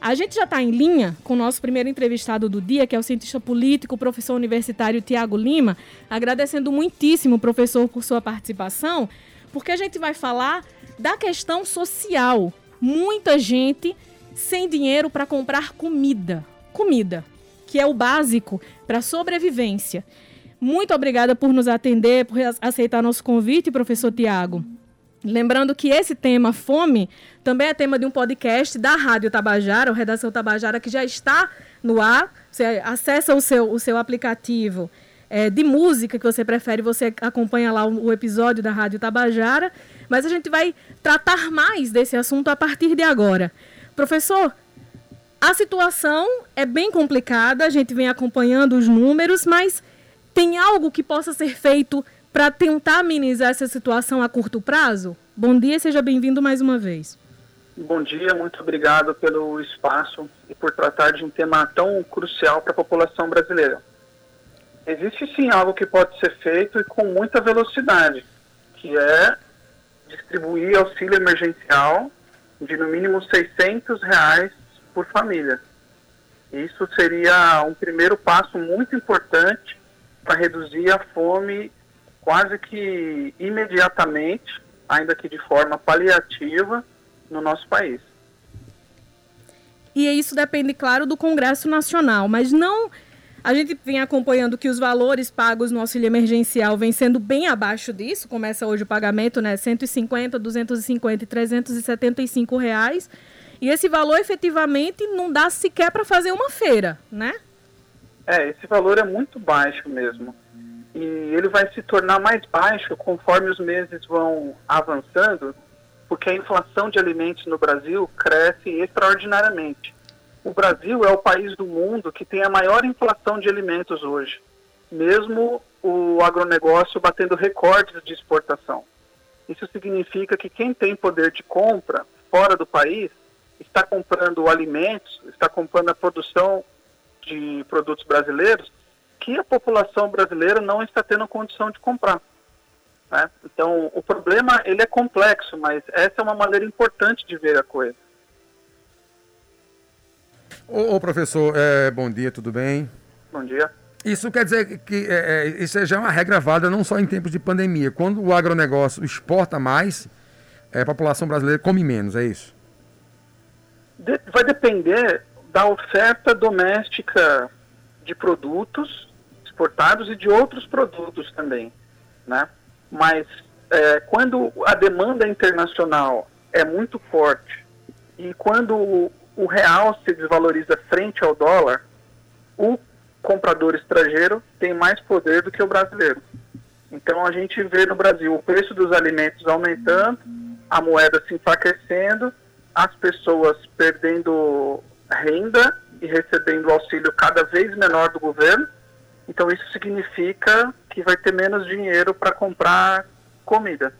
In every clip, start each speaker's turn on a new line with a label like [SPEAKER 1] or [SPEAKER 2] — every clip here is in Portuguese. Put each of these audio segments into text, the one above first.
[SPEAKER 1] A gente já está em linha com o nosso primeiro entrevistado do dia, que é o cientista político, professor universitário Tiago Lima, agradecendo muitíssimo, professor, por sua participação, porque a gente vai falar da questão social. Muita gente sem dinheiro para comprar comida. Comida, que é o básico para sobrevivência. Muito obrigada por nos atender, por aceitar nosso convite, professor Tiago. Lembrando que esse tema, fome, também é tema de um podcast da Rádio Tabajara, o Redação Tabajara, que já está no ar. Você acessa o seu, o seu aplicativo é, de música que você prefere, você acompanha lá o, o episódio da Rádio Tabajara. Mas a gente vai tratar mais desse assunto a partir de agora. Professor, a situação é bem complicada, a gente vem acompanhando os números, mas tem algo que possa ser feito para tentar amenizar essa situação a curto prazo? Bom dia, seja bem-vindo mais uma vez.
[SPEAKER 2] Bom dia, muito obrigado pelo espaço e por tratar de um tema tão crucial para a população brasileira. Existe sim algo que pode ser feito e com muita velocidade, que é distribuir auxílio emergencial de no mínimo 600 reais por família. Isso seria um primeiro passo muito importante para reduzir a fome quase que imediatamente, ainda que de forma paliativa, no nosso país.
[SPEAKER 1] E isso depende, claro, do Congresso Nacional, mas não. A gente vem acompanhando que os valores pagos no auxílio emergencial vêm sendo bem abaixo disso. Começa hoje o pagamento, né? 150, 250 e 375 reais. E esse valor efetivamente não dá sequer para fazer uma feira, né?
[SPEAKER 2] É, esse valor é muito baixo mesmo. E ele vai se tornar mais baixo conforme os meses vão avançando, porque a inflação de alimentos no Brasil cresce extraordinariamente. O Brasil é o país do mundo que tem a maior inflação de alimentos hoje, mesmo o agronegócio batendo recordes de exportação. Isso significa que quem tem poder de compra fora do país está comprando alimentos, está comprando a produção de produtos brasileiros que a população brasileira não está tendo condição de comprar. Né? Então, o problema ele é complexo, mas essa é uma maneira importante de ver a coisa.
[SPEAKER 3] Ô, ô professor, é, bom dia, tudo bem?
[SPEAKER 2] Bom dia.
[SPEAKER 3] Isso quer dizer que é, é, isso já é uma regra válida não só em tempos de pandemia. Quando o agronegócio exporta mais, é, a população brasileira come menos, é isso?
[SPEAKER 2] De, vai depender da oferta doméstica de produtos exportados e de outros produtos também, né? Mas é, quando a demanda internacional é muito forte e quando o, o real se desvaloriza frente ao dólar, o comprador estrangeiro tem mais poder do que o brasileiro. Então a gente vê no Brasil o preço dos alimentos aumentando, a moeda se enfraquecendo, as pessoas perdendo renda e recebendo auxílio cada vez menor do governo. Então isso significa que vai ter menos dinheiro para comprar comida.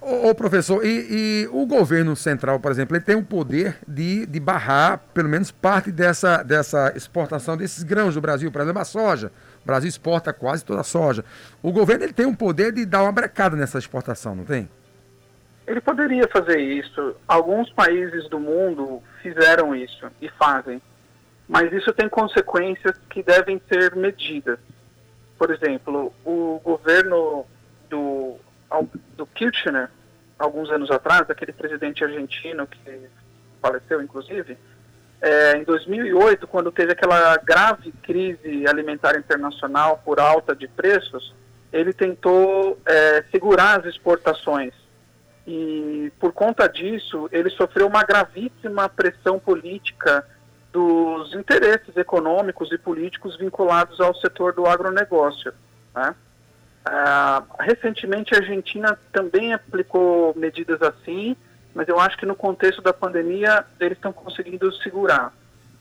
[SPEAKER 3] Ô, ô professor, e, e, o governo central, por exemplo, ele tem o poder de, de barrar pelo menos parte dessa, dessa exportação desses grãos do Brasil, por exemplo, a soja. O Brasil exporta quase toda a soja. O governo ele tem o poder de dar uma brecada nessa exportação, não tem?
[SPEAKER 2] Ele poderia fazer isso. Alguns países do mundo fizeram isso e fazem. Mas isso tem consequências que devem ser medidas. Por exemplo, o governo do, do Kirchner, alguns anos atrás, aquele presidente argentino que faleceu, inclusive, é, em 2008, quando teve aquela grave crise alimentar internacional por alta de preços, ele tentou é, segurar as exportações e por conta disso ele sofreu uma gravíssima pressão política dos interesses econômicos e políticos vinculados ao setor do agronegócio. Né? Ah, recentemente a Argentina também aplicou medidas assim, mas eu acho que no contexto da pandemia eles estão conseguindo segurar.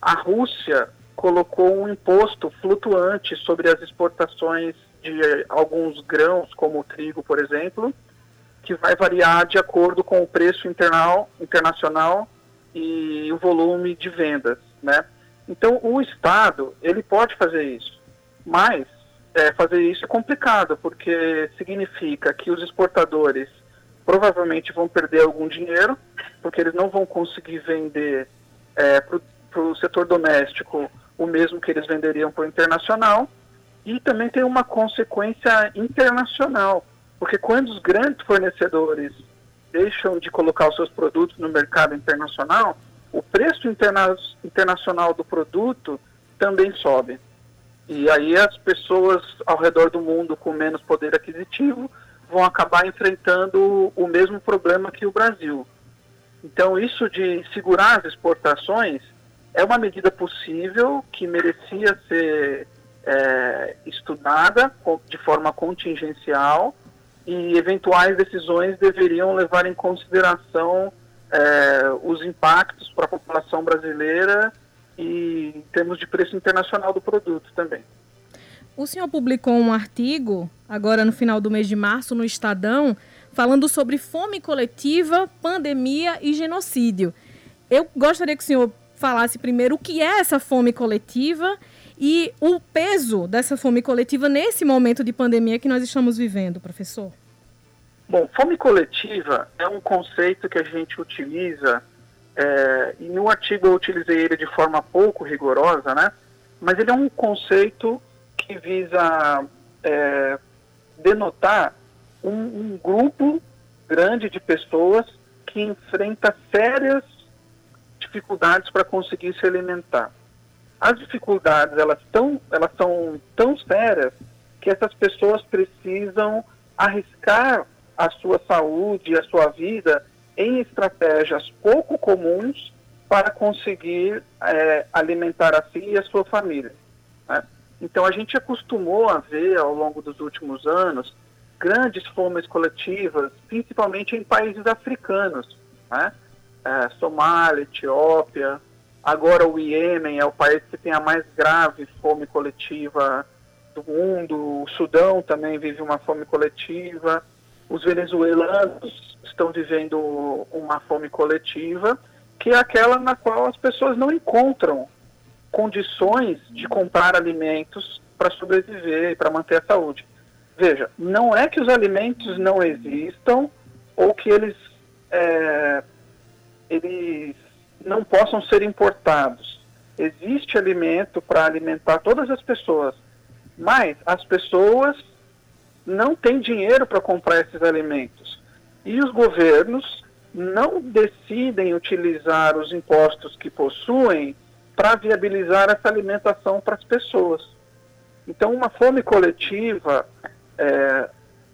[SPEAKER 2] A Rússia colocou um imposto flutuante sobre as exportações de alguns grãos, como o trigo, por exemplo, que vai variar de acordo com o preço internal, internacional e o volume de vendas, né? Então, o Estado, ele pode fazer isso, mas é, fazer isso é complicado, porque significa que os exportadores provavelmente vão perder algum dinheiro, porque eles não vão conseguir vender é, para o setor doméstico o mesmo que eles venderiam para o internacional, e também tem uma consequência internacional, porque quando os grandes fornecedores deixam de colocar os seus produtos no mercado internacional, o preço interna internacional do produto também sobe. E aí as pessoas ao redor do mundo com menos poder aquisitivo vão acabar enfrentando o mesmo problema que o Brasil. Então, isso de segurar as exportações é uma medida possível que merecia ser é, estudada de forma contingencial e eventuais decisões deveriam levar em consideração é, os impactos para a população brasileira e em termos de preço internacional do produto também.
[SPEAKER 1] O senhor publicou um artigo, agora no final do mês de março, no Estadão, falando sobre fome coletiva, pandemia e genocídio. Eu gostaria que o senhor falasse primeiro o que é essa fome coletiva e o peso dessa fome coletiva nesse momento de pandemia que nós estamos vivendo, professor.
[SPEAKER 2] Bom, fome coletiva é um conceito que a gente utiliza, é, e no artigo eu utilizei ele de forma pouco rigorosa, né? Mas ele é um conceito que visa é, denotar um, um grupo grande de pessoas que enfrenta sérias dificuldades para conseguir se alimentar. As dificuldades elas, tão, elas são tão sérias que essas pessoas precisam arriscar a sua saúde a sua vida em estratégias pouco comuns para conseguir é, alimentar a si e a sua família. Né? Então a gente acostumou a ver ao longo dos últimos anos grandes fomes coletivas, principalmente em países africanos, né? é, Somália, Etiópia, agora o Iêmen é o país que tem a mais grave fome coletiva do mundo, o Sudão também vive uma fome coletiva, os venezuelanos estão vivendo uma fome coletiva, que é aquela na qual as pessoas não encontram condições de comprar alimentos para sobreviver e para manter a saúde. Veja, não é que os alimentos não existam ou que eles, é, eles não possam ser importados. Existe alimento para alimentar todas as pessoas, mas as pessoas não têm dinheiro para comprar esses alimentos. E os governos não decidem utilizar os impostos que possuem para viabilizar essa alimentação para as pessoas. Então, uma fome coletiva, é,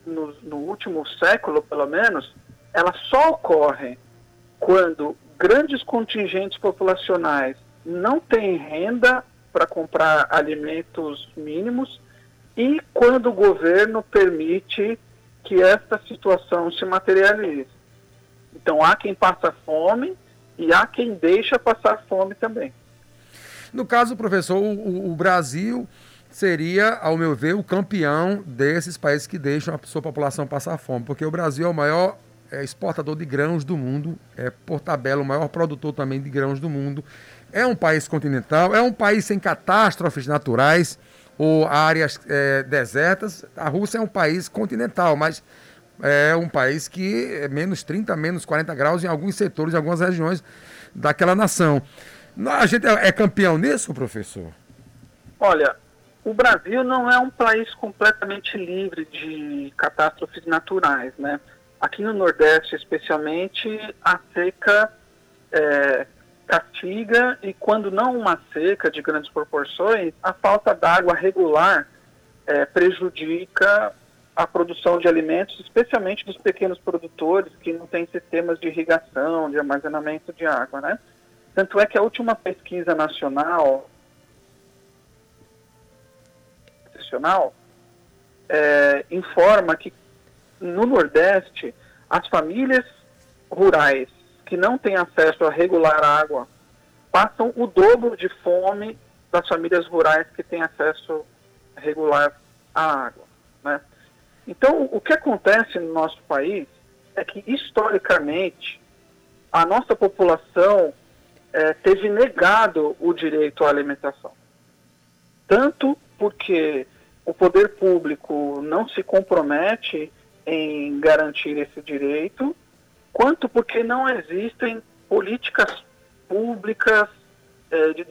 [SPEAKER 2] no, no último século pelo menos, ela só ocorre quando grandes contingentes populacionais não têm renda para comprar alimentos mínimos e quando o governo permite que esta situação se materialize. Então há quem passa fome e há quem deixa passar fome também.
[SPEAKER 3] No caso, professor, o, o Brasil seria, ao meu ver, o campeão desses países que deixam a sua população passar fome, porque o Brasil é o maior é, exportador de grãos do mundo, é por tabela o maior produtor também de grãos do mundo. É um país continental, é um país sem catástrofes naturais ou áreas é, desertas. A Rússia é um país continental, mas é um país que é menos 30, menos 40 graus em alguns setores, em algumas regiões daquela nação. A gente é, é campeão nisso, professor?
[SPEAKER 2] Olha, o Brasil não é um país completamente livre de catástrofes naturais, né? Aqui no Nordeste, especialmente, a seca é, castiga e quando não uma seca de grandes proporções, a falta d'água regular é, prejudica a produção de alimentos, especialmente dos pequenos produtores que não têm sistemas de irrigação, de armazenamento de água, né? Tanto é que a última pesquisa nacional nacional é, informa que no Nordeste as famílias rurais que não têm acesso a regular água passam o dobro de fome das famílias rurais que têm acesso regular à água. Né? Então, o que acontece no nosso país é que, historicamente, a nossa população é, teve negado o direito à alimentação. Tanto porque o poder público não se compromete em garantir esse direito, quanto porque não existem políticas públicas é, de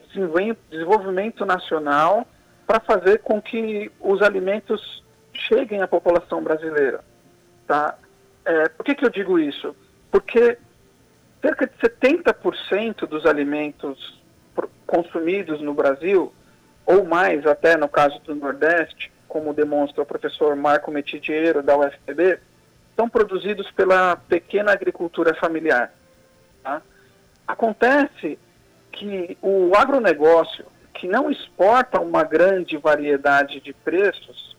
[SPEAKER 2] desenvolvimento nacional para fazer com que os alimentos cheguem à população brasileira. Tá? É, por que, que eu digo isso? Porque cerca de 70% dos alimentos consumidos no Brasil, ou mais até no caso do Nordeste, como demonstra o professor Marco Metidiero da UFPB, são produzidos pela pequena agricultura familiar. Tá? Acontece que o agronegócio, que não exporta uma grande variedade de preços,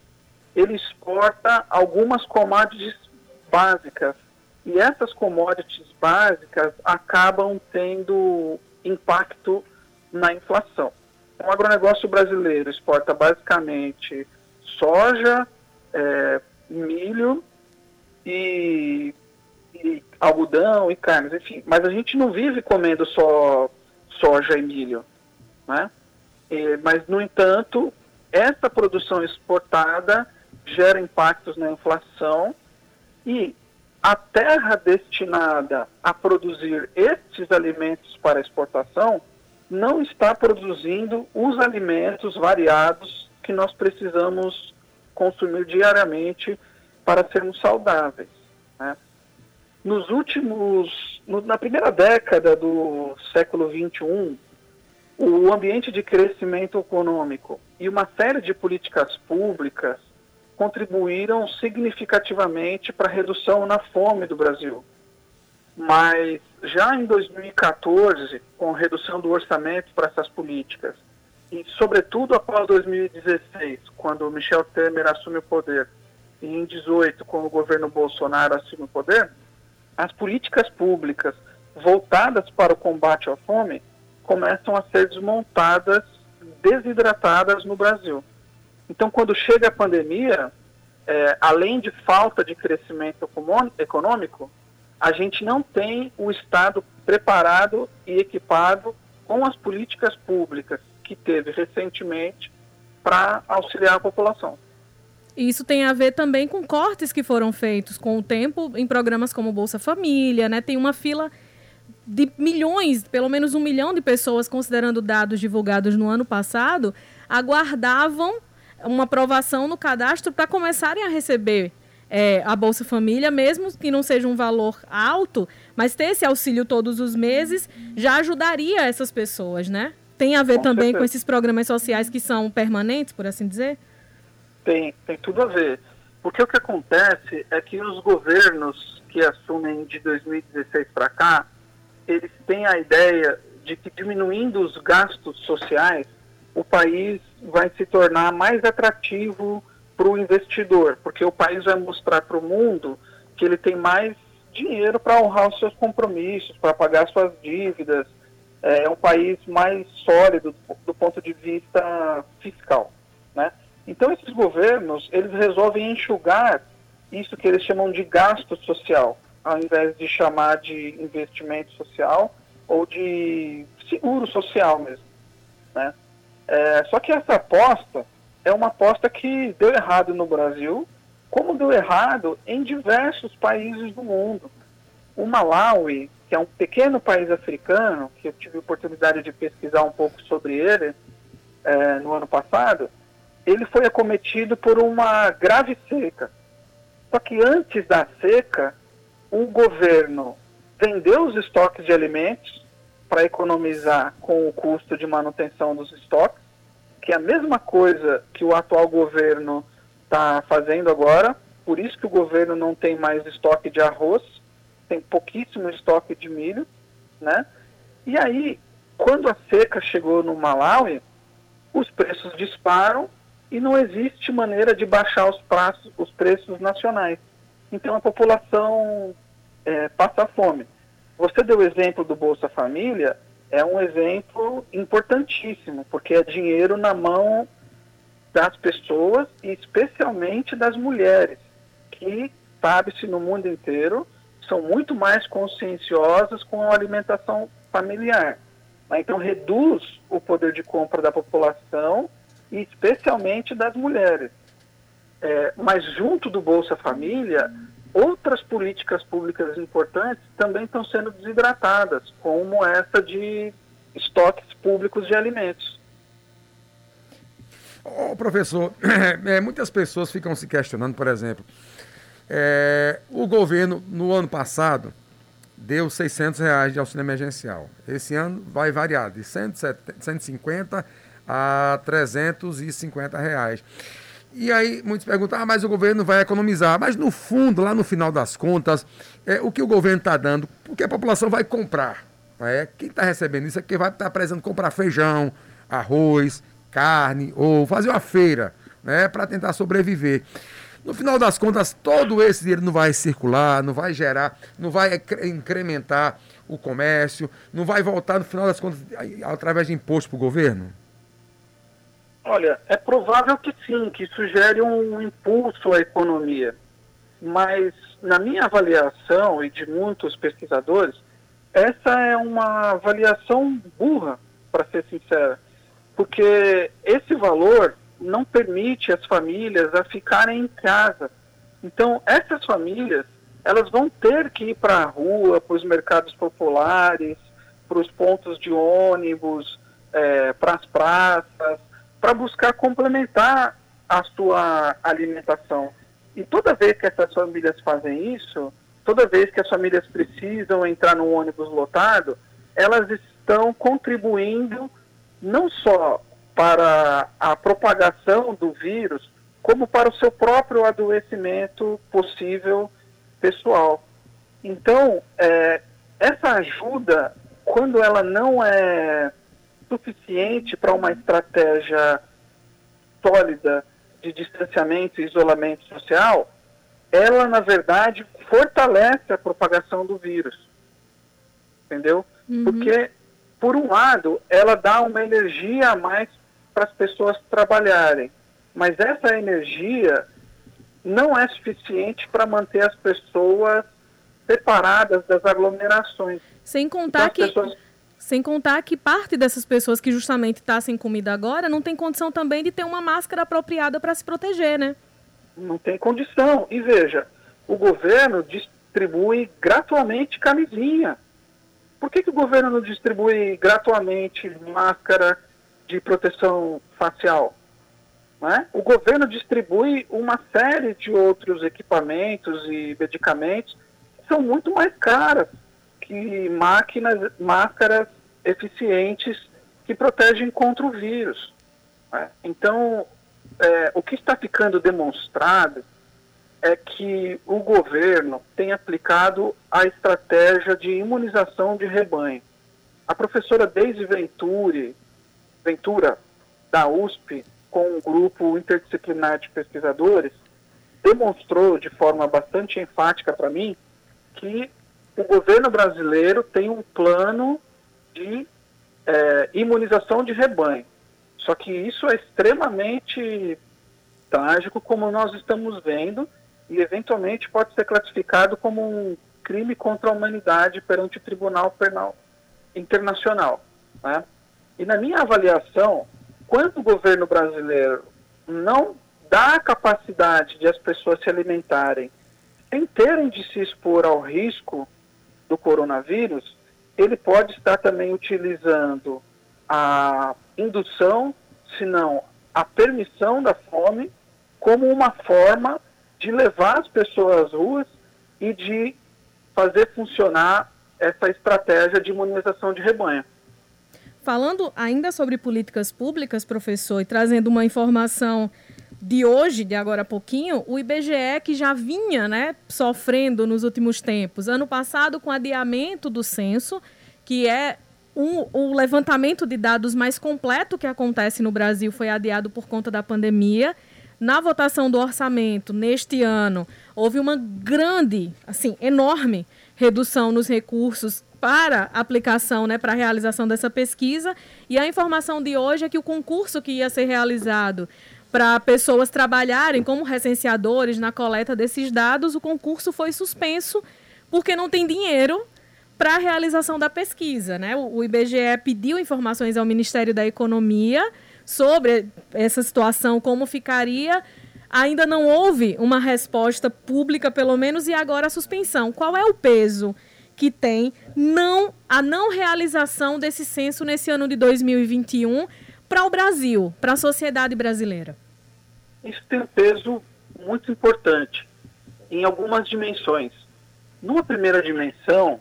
[SPEAKER 2] ele exporta algumas commodities básicas. E essas commodities básicas acabam tendo impacto na inflação. O agronegócio brasileiro exporta basicamente soja, é, milho e, e, algodão e carnes, enfim. Mas a gente não vive comendo só soja e milho, né? E, mas, no entanto, essa produção exportada gera impactos na inflação e a terra destinada a produzir estes alimentos para exportação não está produzindo os alimentos variados que nós precisamos consumir diariamente para sermos saudáveis. Né? Nos últimos, no, na primeira década do século XXI, o ambiente de crescimento econômico e uma série de políticas públicas contribuíram significativamente para a redução na fome do Brasil. Mas já em 2014, com redução do orçamento para essas políticas, e sobretudo após 2016, quando Michel Temer assume o poder, em 2018, quando o governo Bolsonaro assume o poder, as políticas públicas voltadas para o combate à fome começam a ser desmontadas, desidratadas no Brasil. Então, quando chega a pandemia, é, além de falta de crescimento econômico, a gente não tem o Estado preparado e equipado com as políticas públicas que teve recentemente para auxiliar a população.
[SPEAKER 1] Isso tem a ver também com cortes que foram feitos com o tempo em programas como Bolsa Família, né? Tem uma fila de milhões, pelo menos um milhão de pessoas, considerando dados divulgados no ano passado, aguardavam uma aprovação no cadastro para começarem a receber é, a Bolsa Família, mesmo que não seja um valor alto, mas ter esse auxílio todos os meses já ajudaria essas pessoas, né? Tem a ver com também certeza. com esses programas sociais que são permanentes, por assim dizer?
[SPEAKER 2] Tem, tem tudo a ver. Porque o que acontece é que os governos que assumem de 2016 para cá, eles têm a ideia de que diminuindo os gastos sociais, o país vai se tornar mais atrativo para o investidor, porque o país vai mostrar para o mundo que ele tem mais dinheiro para honrar os seus compromissos, para pagar suas dívidas. É um país mais sólido do ponto de vista fiscal, né? Então esses governos eles resolvem enxugar isso que eles chamam de gasto social, ao invés de chamar de investimento social ou de seguro social mesmo, né? É, só que essa aposta é uma aposta que deu errado no Brasil, como deu errado em diversos países do mundo. O Malawi, que é um pequeno país africano, que eu tive a oportunidade de pesquisar um pouco sobre ele é, no ano passado, ele foi acometido por uma grave seca. Só que antes da seca, o governo vendeu os estoques de alimentos para economizar com o custo de manutenção dos estoques que é a mesma coisa que o atual governo está fazendo agora, por isso que o governo não tem mais estoque de arroz, tem pouquíssimo estoque de milho, né? E aí, quando a seca chegou no Malawi, os preços disparam e não existe maneira de baixar os, os preços nacionais. Então a população é, passa fome. Você deu o exemplo do Bolsa Família, é um exemplo importantíssimo, porque é dinheiro na mão das pessoas e especialmente das mulheres, que, sabe-se, no mundo inteiro, são muito mais conscienciosas com a alimentação familiar. Então, reduz o poder de compra da população e especialmente das mulheres. É, mas, junto do Bolsa Família, outras políticas públicas importantes também estão sendo desidratadas, como essa de estoques públicos de alimentos.
[SPEAKER 3] Oh, professor, é, muitas pessoas ficam se questionando, por exemplo, é, o governo no ano passado deu 600 reais de auxílio emergencial. Esse ano vai variar de 150 a 350 reais. E aí muitos perguntam, ah, mas o governo vai economizar. Mas no fundo, lá no final das contas, é, o que o governo está dando, porque a população vai comprar. É, quem está recebendo isso é quem vai estar tá precisando comprar feijão, arroz, carne, ou fazer uma feira, né, para tentar sobreviver. No final das contas, todo esse dinheiro não vai circular, não vai gerar, não vai incrementar o comércio, não vai voltar, no final das contas, através de imposto para o governo?
[SPEAKER 2] Olha, é provável que sim, que isso gere um impulso à economia. Mas, na minha avaliação e de muitos pesquisadores, essa é uma avaliação burra, para ser sincera. Porque esse valor não permite as famílias a ficarem em casa. Então, essas famílias, elas vão ter que ir para a rua, para os mercados populares, para os pontos de ônibus, é, para as praças, para buscar complementar a sua alimentação. E toda vez que essas famílias fazem isso, toda vez que as famílias precisam entrar no ônibus lotado, elas estão contribuindo não só para a propagação do vírus, como para o seu próprio adoecimento possível pessoal. Então, é, essa ajuda, quando ela não é suficiente para uma estratégia sólida de distanciamento e isolamento social, ela, na verdade, fortalece a propagação do vírus. Entendeu? Uhum. Porque, por um lado, ela dá uma energia a mais para as pessoas trabalharem. Mas essa energia não é suficiente para manter as pessoas separadas das aglomerações.
[SPEAKER 1] Sem contar então, que pessoas... sem contar que parte dessas pessoas que justamente está sem comida agora não tem condição também de ter uma máscara apropriada para se proteger, né?
[SPEAKER 2] Não tem condição. E veja, o governo distribui gratuitamente camisinha. Por que, que o governo não distribui gratuitamente máscara de proteção facial. Né? O governo distribui uma série de outros equipamentos e medicamentos que são muito mais caros que máquinas, máscaras eficientes que protegem contra o vírus. Né? Então, é, o que está ficando demonstrado é que o governo tem aplicado a estratégia de imunização de rebanho. A professora Deise Venturi, Ventura, da USP, com um grupo interdisciplinar de pesquisadores, demonstrou de forma bastante enfática para mim que o governo brasileiro tem um plano de é, imunização de rebanho. Só que isso é extremamente trágico, como nós estamos vendo, e eventualmente pode ser classificado como um crime contra a humanidade perante o Tribunal Penal Internacional. Né? E na minha avaliação, quando o governo brasileiro não dá a capacidade de as pessoas se alimentarem sem terem de se expor ao risco do coronavírus, ele pode estar também utilizando a indução, se não a permissão da fome, como uma forma de levar as pessoas às ruas e de fazer funcionar essa estratégia de imunização de rebanho.
[SPEAKER 1] Falando ainda sobre políticas públicas, professor, e trazendo uma informação de hoje, de agora a pouquinho, o IBGE que já vinha né, sofrendo nos últimos tempos. Ano passado, com adiamento do censo, que é um, o levantamento de dados mais completo que acontece no Brasil, foi adiado por conta da pandemia. Na votação do orçamento, neste ano, houve uma grande, assim, enorme redução nos recursos para aplicação, né, para a realização dessa pesquisa. E a informação de hoje é que o concurso que ia ser realizado para pessoas trabalharem como recenseadores na coleta desses dados, o concurso foi suspenso porque não tem dinheiro para a realização da pesquisa. Né? O IBGE pediu informações ao Ministério da Economia sobre essa situação, como ficaria. ainda não houve uma resposta pública, pelo menos, e agora a suspensão. Qual é o peso que tem não a não realização desse censo nesse ano de 2021 para o Brasil, para a sociedade brasileira?
[SPEAKER 2] Isso tem um peso muito importante em algumas dimensões. Numa primeira dimensão,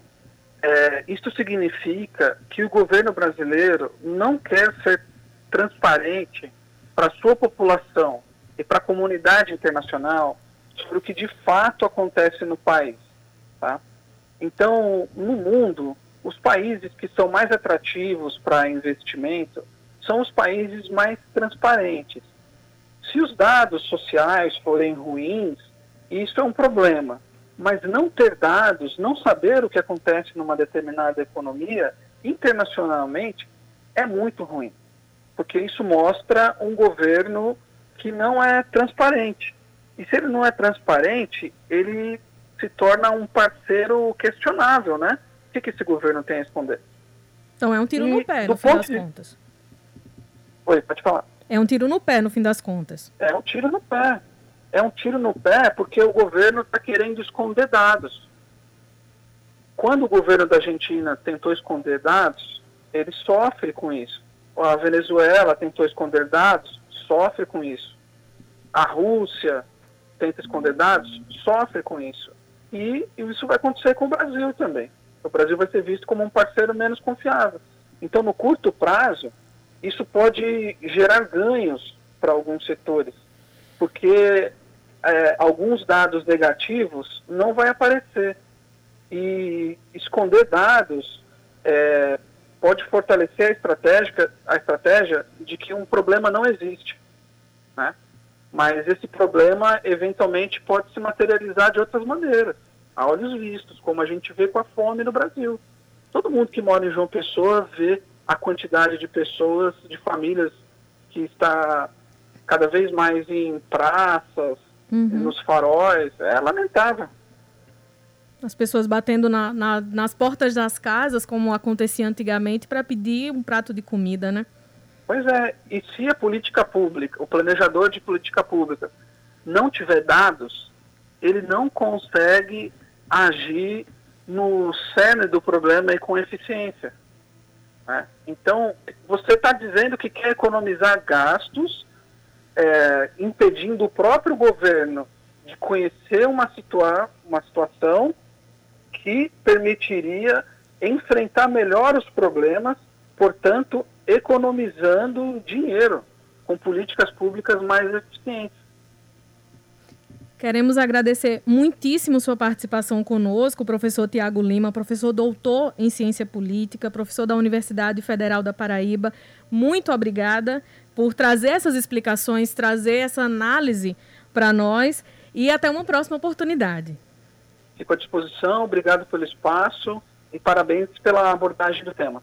[SPEAKER 2] é, isso significa que o governo brasileiro não quer ser transparente para a sua população e para a comunidade internacional sobre o que de fato acontece no país. Tá? Então, no mundo, os países que são mais atrativos para investimento são os países mais transparentes. Se os dados sociais forem ruins, isso é um problema. Mas não ter dados, não saber o que acontece numa determinada economia, internacionalmente, é muito ruim. Porque isso mostra um governo que não é transparente. E se ele não é transparente, ele se torna um parceiro questionável, né? O que, que esse governo tem a responder?
[SPEAKER 1] Então é um tiro e, no pé, no fim das de... contas.
[SPEAKER 2] Oi, pode falar.
[SPEAKER 1] É um tiro no pé, no fim das contas.
[SPEAKER 2] É um tiro no pé. É um tiro no pé porque o governo está querendo esconder dados. Quando o governo da Argentina tentou esconder dados, ele sofre com isso. A Venezuela tentou esconder dados, sofre com isso. A Rússia tenta esconder dados, sofre com isso. E isso vai acontecer com o Brasil também. O Brasil vai ser visto como um parceiro menos confiável. Então, no curto prazo, isso pode gerar ganhos para alguns setores, porque é, alguns dados negativos não vai aparecer. E esconder dados é, pode fortalecer a estratégia, a estratégia de que um problema não existe. Né? Mas esse problema, eventualmente, pode se materializar de outras maneiras, a olhos vistos, como a gente vê com a fome no Brasil. Todo mundo que mora em João Pessoa vê a quantidade de pessoas, de famílias que está cada vez mais em praças, uhum. nos faróis. É lamentável.
[SPEAKER 1] As pessoas batendo na, na, nas portas das casas, como acontecia antigamente, para pedir um prato de comida, né?
[SPEAKER 2] Pois é, e se a política pública, o planejador de política pública, não tiver dados, ele não consegue agir no cerne do problema e com eficiência. Né? Então, você está dizendo que quer economizar gastos, é, impedindo o próprio governo de conhecer uma, situa uma situação que permitiria enfrentar melhor os problemas, portanto, economizando dinheiro com políticas públicas mais eficientes.
[SPEAKER 1] Queremos agradecer muitíssimo sua participação conosco, professor Tiago Lima, professor doutor em ciência política, professor da Universidade Federal da Paraíba. Muito obrigada por trazer essas explicações, trazer essa análise para nós e até uma próxima oportunidade.
[SPEAKER 2] Fico à disposição, obrigado pelo espaço e parabéns pela abordagem do tema.